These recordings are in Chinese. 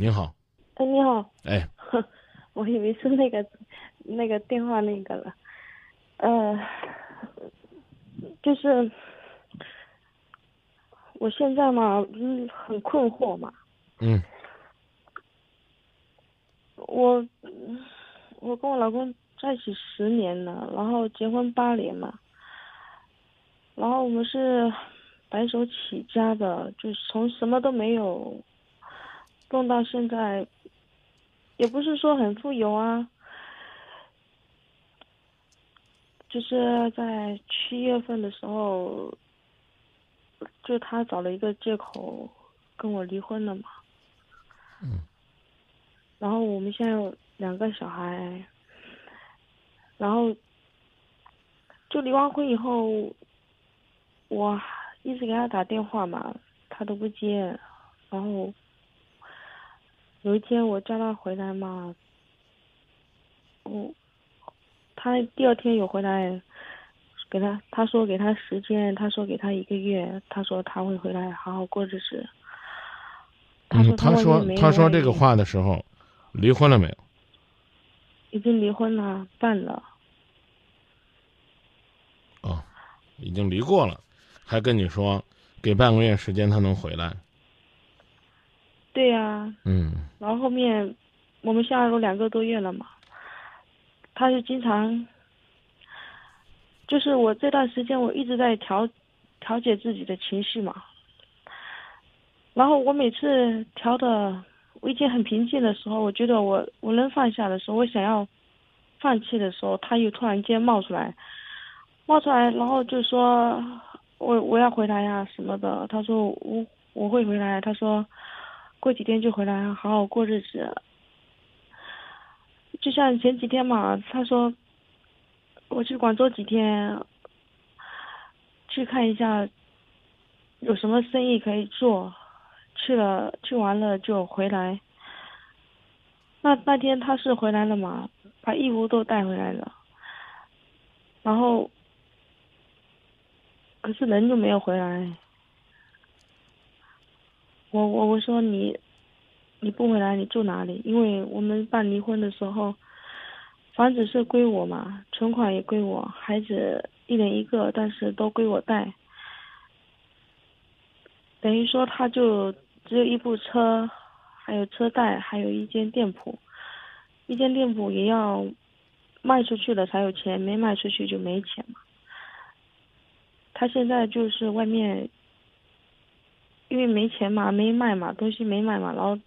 您好，哎，你好，哎，我以为是那个那个电话那个了，呃，就是我现在嘛，嗯，很困惑嘛，嗯。我我跟我老公在一起十年了，然后结婚八年嘛，然后我们是白手起家的，就是从什么都没有弄到现在，也不是说很富有啊，就是在七月份的时候，就他找了一个借口跟我离婚了嘛。嗯。然后我们现在有两个小孩，然后就离完婚以后，我一直给他打电话嘛，他都不接。然后有一天我叫他回来嘛，我他第二天有回来，给他他说给他时间，他说给他一个月，他说他会回来好好过日子。他说嗯，他说他说这个话的时候，离婚了没有？已经离婚了，办了。哦，已经离过了，还跟你说给半个月时间他能回来。对呀、嗯。然后后面我们相爱都两个多月了嘛，他就经常，就是我这段时间我一直在调调节自己的情绪嘛，然后我每次调的我已经很平静的时候，我觉得我我能放下的时候，我想要放弃的时候，他又突然间冒出来，冒出来，然后就说我我要回来呀什么的，他说我我会回来，他说。过几天就回来，好好过日子。就像前几天嘛，他说我去广州几天，去看一下有什么生意可以做，去了去完了就回来。那那天他是回来了嘛，把衣服都带回来了，然后可是人就没有回来。我我我说你，你不回来你住哪里？因为我们办离婚的时候，房子是归我嘛，存款也归我，孩子一人一个，但是都归我带。等于说他就只有一部车，还有车贷，还有一间店铺，一间店铺也要卖出去了才有钱，没卖出去就没钱嘛。他现在就是外面。因为没钱嘛，没卖嘛，东西没卖嘛，然后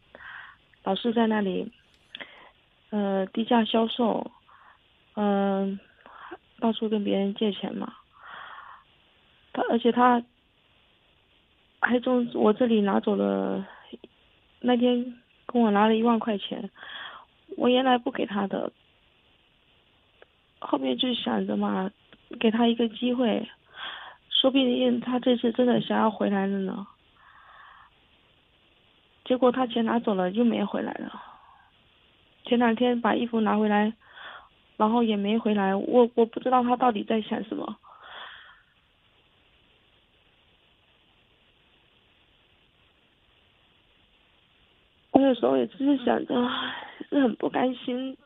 老是在那里，呃，低价销售，嗯、到处跟别人借钱嘛。他而且他还从我这里拿走了，那天跟我拿了一万块钱，我原来不给他的，后面就想着嘛，给他一个机会，说不定他这次真的想要回来了呢。结果他钱拿走了，又没回来了。前两天把衣服拿回来，然后也没回来。我我不知道他到底在想什么。我有时候也只是想着，是很不甘心。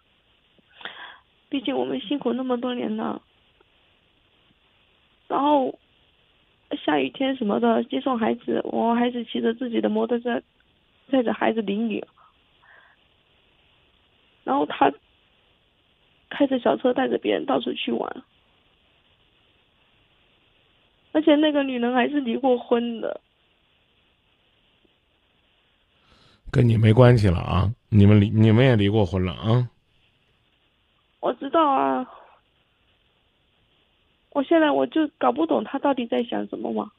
毕竟我们辛苦那么多年了，然后下雨天什么的接送孩子，我孩子骑着自己的摩托车。带着孩子淋雨，然后他开着小车带着别人到处去玩，而且那个女人还是离过婚的。跟你没关系了啊！你们离你们也离过婚了啊！我知道啊，我现在我就搞不懂他到底在想什么嘛。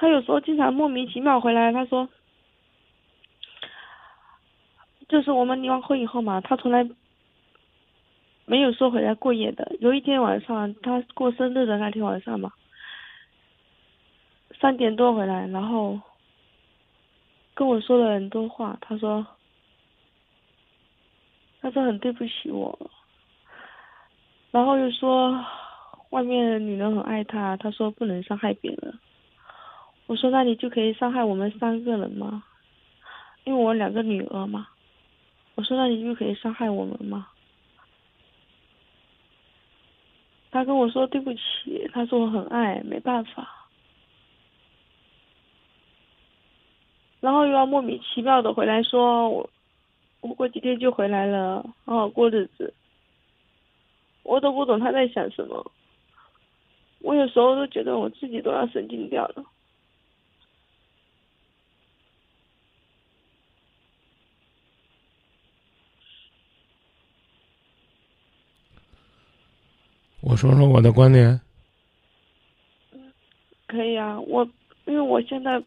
他有时候经常莫名其妙回来，他说，就是我们离完婚以后嘛，他从来没有说回来过夜的。有一天晚上，他过生日的那天晚上嘛，三点多回来，然后跟我说了很多话。他说，他说很对不起我，然后又说外面的女人很爱他，他说不能伤害别人。我说那你就可以伤害我们三个人吗？因为我两个女儿嘛。我说那你就可以伤害我们吗？他跟我说对不起，他说我很爱，没办法。然后又要莫名其妙的回来说我，我过几天就回来了，好好过日子。我都不懂他在想什么。我有时候都觉得我自己都要神经掉了。我说说我的观点。可以啊，我因为我现在，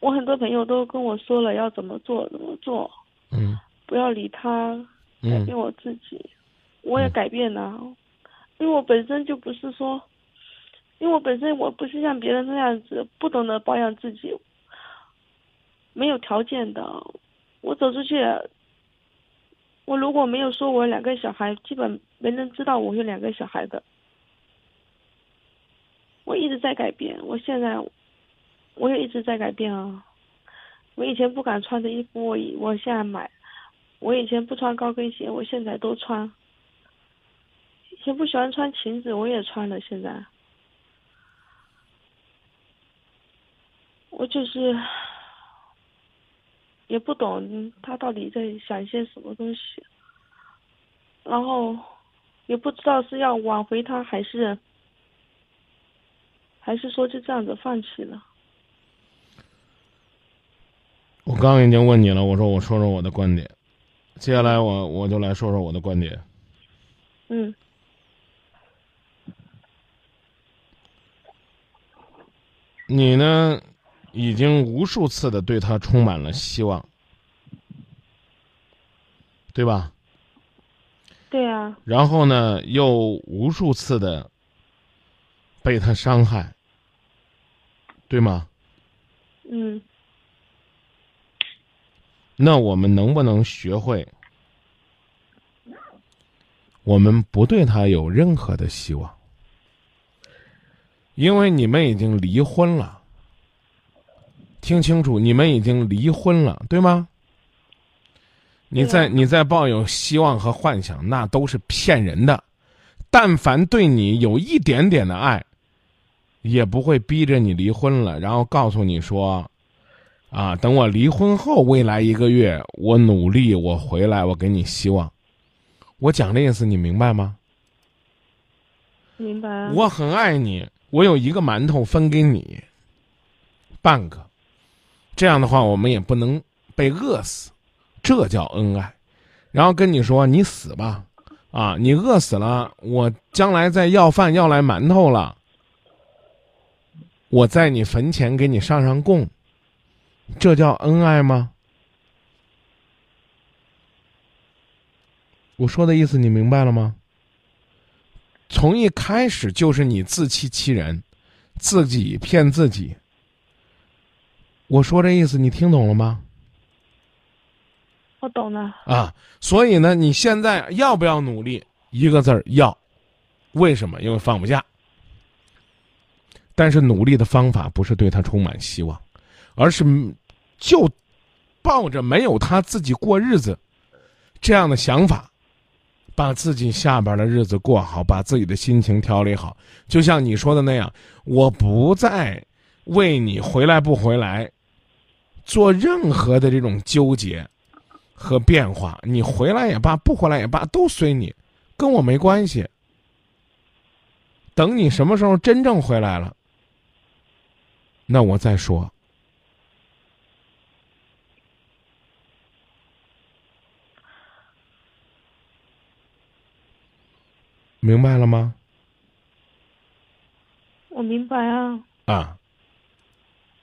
我很多朋友都跟我说了要怎么做怎么做。嗯。不要理他，改变我自己。我也改变了，因为我本身就不是说，因为我本身我不是像别人那样子不懂得保养自己，没有条件的。我走出去，我如果没有说我两个小孩，基本没人知道我有两个小孩的。我一直在改变，我现在我也一直在改变啊。我以前不敢穿的衣服，我我现在买。我以前不穿高跟鞋，我现在都穿。以前不喜欢穿裙子，我也穿了。现在，我就是也不懂他到底在想些什么东西，然后也不知道是要挽回他，还是还是说就这样子放弃了。我刚已经问你了，我说我说说我的观点。接下来我我就来说说我的观点。嗯。你呢，已经无数次的对他充满了希望，对吧？对啊。然后呢，又无数次的被他伤害，对吗？嗯。那我们能不能学会，我们不对他有任何的希望？因为你们已经离婚了，听清楚，你们已经离婚了，对吗？你在你在抱有希望和幻想，那都是骗人的。但凡对你有一点点的爱，也不会逼着你离婚了，然后告诉你说。啊！等我离婚后，未来一个月，我努力，我回来，我给你希望。我讲的意思，你明白吗？明白。我很爱你，我有一个馒头分给你，半个。这样的话，我们也不能被饿死，这叫恩爱。然后跟你说，你死吧，啊，你饿死了，我将来再要饭要来馒头了，我在你坟前给你上上供。这叫恩爱吗？我说的意思你明白了吗？从一开始就是你自欺欺人，自己骗自己。我说这意思你听懂了吗？我懂了。啊，所以呢，你现在要不要努力？一个字儿要。为什么？因为放不下。但是努力的方法不是对他充满希望。而是，就抱着没有他自己过日子这样的想法，把自己下边的日子过好，把自己的心情调理好。就像你说的那样，我不再为你回来不回来做任何的这种纠结和变化。你回来也罢，不回来也罢，都随你，跟我没关系。等你什么时候真正回来了，那我再说。明白了吗？我明白啊。啊，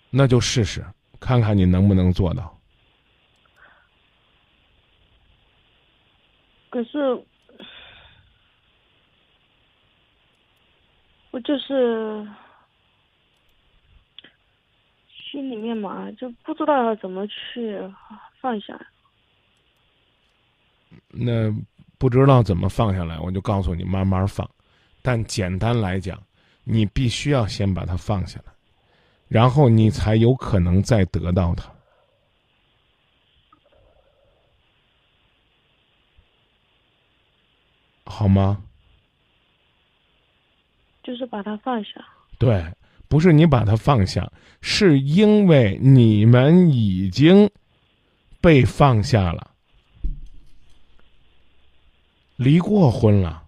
那就试试，看看你能不能做到。可是，我就是心里面嘛，就不知道要怎么去放下。那。不知道怎么放下来，我就告诉你慢慢放。但简单来讲，你必须要先把它放下来。然后你才有可能再得到他。好吗？就是把它放下。对，不是你把它放下，是因为你们已经被放下了，离过婚了。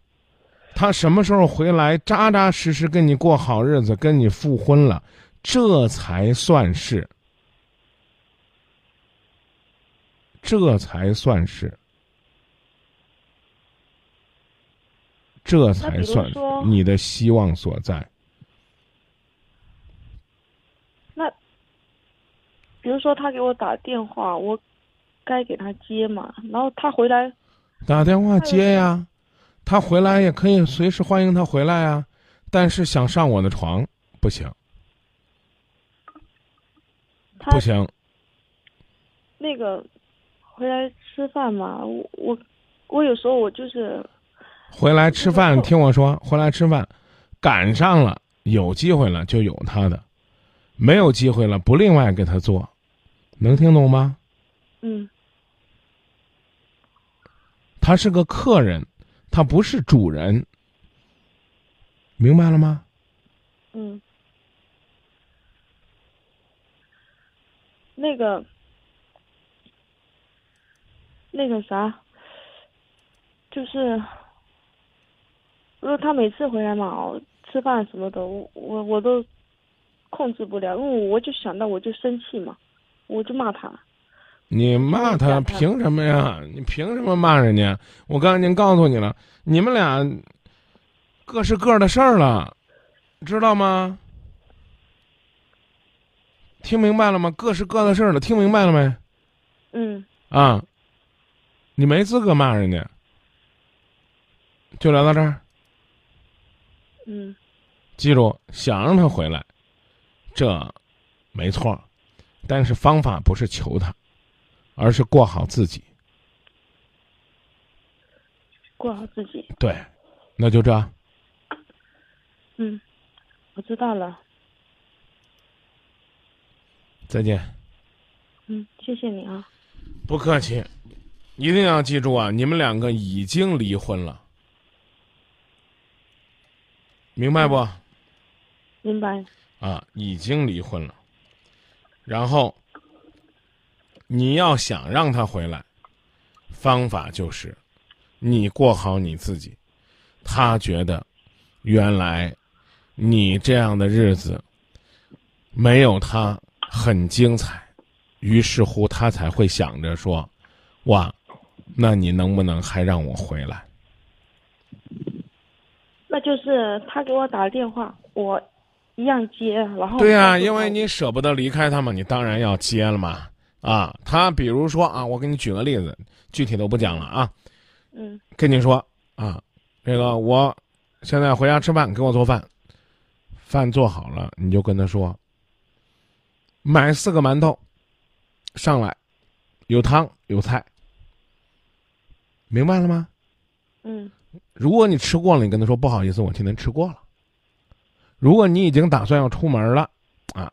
他什么时候回来，扎扎实实跟你过好日子，跟你复婚了，这才算是，这才算是。这才算你的希望所在。那，比如说他给我打电话，我该给他接嘛？然后他回来，打电话接呀，他回来也可以随时欢迎他回来啊。但是想上我的床不行，不行。那个回来吃饭嘛，我我我有时候我就是。回来吃饭，听我说，回来吃饭，赶上了有机会了就有他的，没有机会了不另外给他做，能听懂吗？嗯。他是个客人，他不是主人，明白了吗？嗯。那个，那个啥，就是。如果他每次回来嘛，吃饭什么的，我我我都控制不了，因为我就想到我就生气嘛，我就骂他。你骂他凭什么呀？你凭什么骂人家？我刚才已经告诉你了，你们俩各是各的事儿了，知道吗？听明白了吗？各是各的事儿了，听明白了没？嗯。啊，你没资格骂人家，就聊到这儿。嗯，记住，想让他回来，这没错，但是方法不是求他，而是过好自己。过好自己。对，那就这。嗯，我知道了。再见。嗯，谢谢你啊。不客气，一定要记住啊！你们两个已经离婚了。明白不？明白。啊，已经离婚了。然后，你要想让他回来，方法就是，你过好你自己。他觉得，原来，你这样的日子，没有他很精彩，于是乎他才会想着说，哇，那你能不能还让我回来？那就是他给我打电话，我一样接，然后对呀，因为你舍不得离开他嘛，你当然要接了嘛。啊，他比如说啊，我给你举个例子，具体都不讲了啊。嗯。跟你说啊，这个我现在回家吃饭，给我做饭，饭做好了，你就跟他说，买四个馒头，上来，有汤有菜，明白了吗？嗯。如果你吃过了，你跟他说不好意思，我今天吃过了。如果你已经打算要出门了，啊，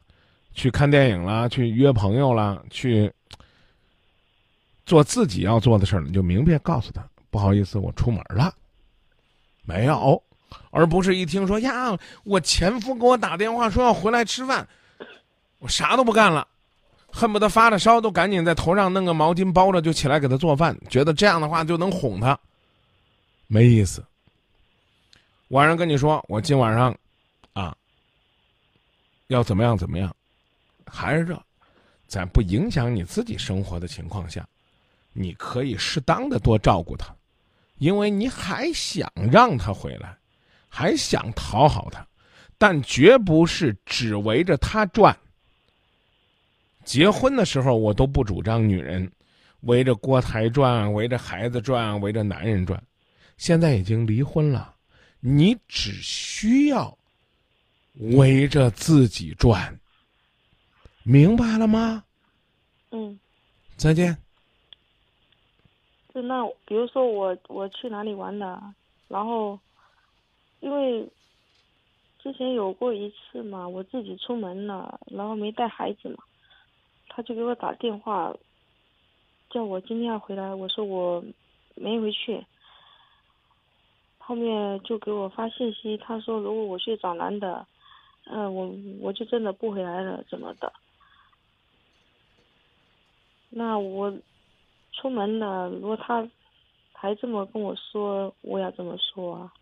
去看电影了，去约朋友了，去做自己要做的事儿，你就明确告诉他不好意思，我出门了，没有，而不是一听说呀，我前夫给我打电话说要回来吃饭，我啥都不干了，恨不得发着烧都赶紧在头上弄个毛巾包着就起来给他做饭，觉得这样的话就能哄他。没意思。晚上跟你说，我今晚上，啊，要怎么样怎么样，还是这，在不影响你自己生活的情况下，你可以适当的多照顾他，因为你还想让他回来，还想讨好他，但绝不是只围着他转。结婚的时候，我都不主张女人围着锅台转，围着孩子转，围着男人转。现在已经离婚了，你只需要围着自己转，明白了吗？嗯。再见。就那，比如说我我去哪里玩的，然后，因为之前有过一次嘛，我自己出门了，然后没带孩子嘛，他就给我打电话，叫我今天要回来，我说我没回去。后面就给我发信息，他说如果我去找男的，嗯，我我就真的不回来了，怎么的？那我出门了，如果他还这么跟我说，我要怎么说啊？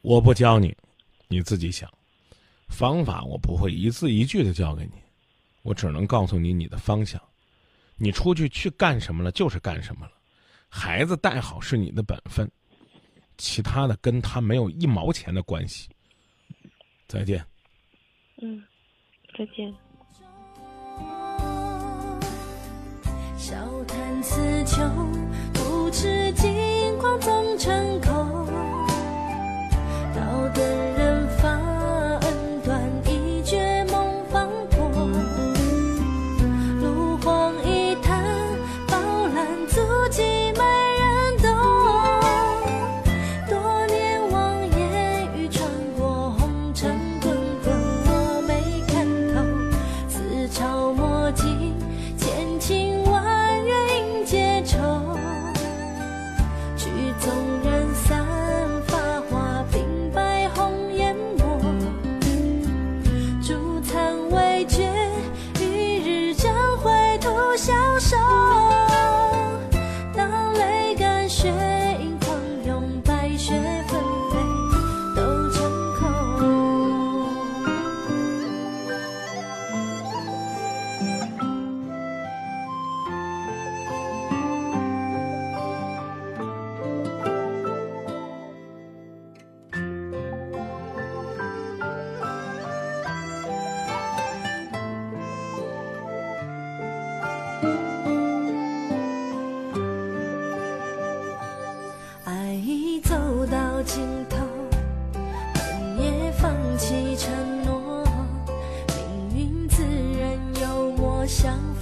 我不教你，你自己想。方法我不会一字一句的教给你，我只能告诉你你的方向。你出去去干什么了，就是干什么了。孩子带好是你的本分，其他的跟他没有一毛钱的关系。再见。嗯，再见。笑谈此秋，不知金光总成空。我想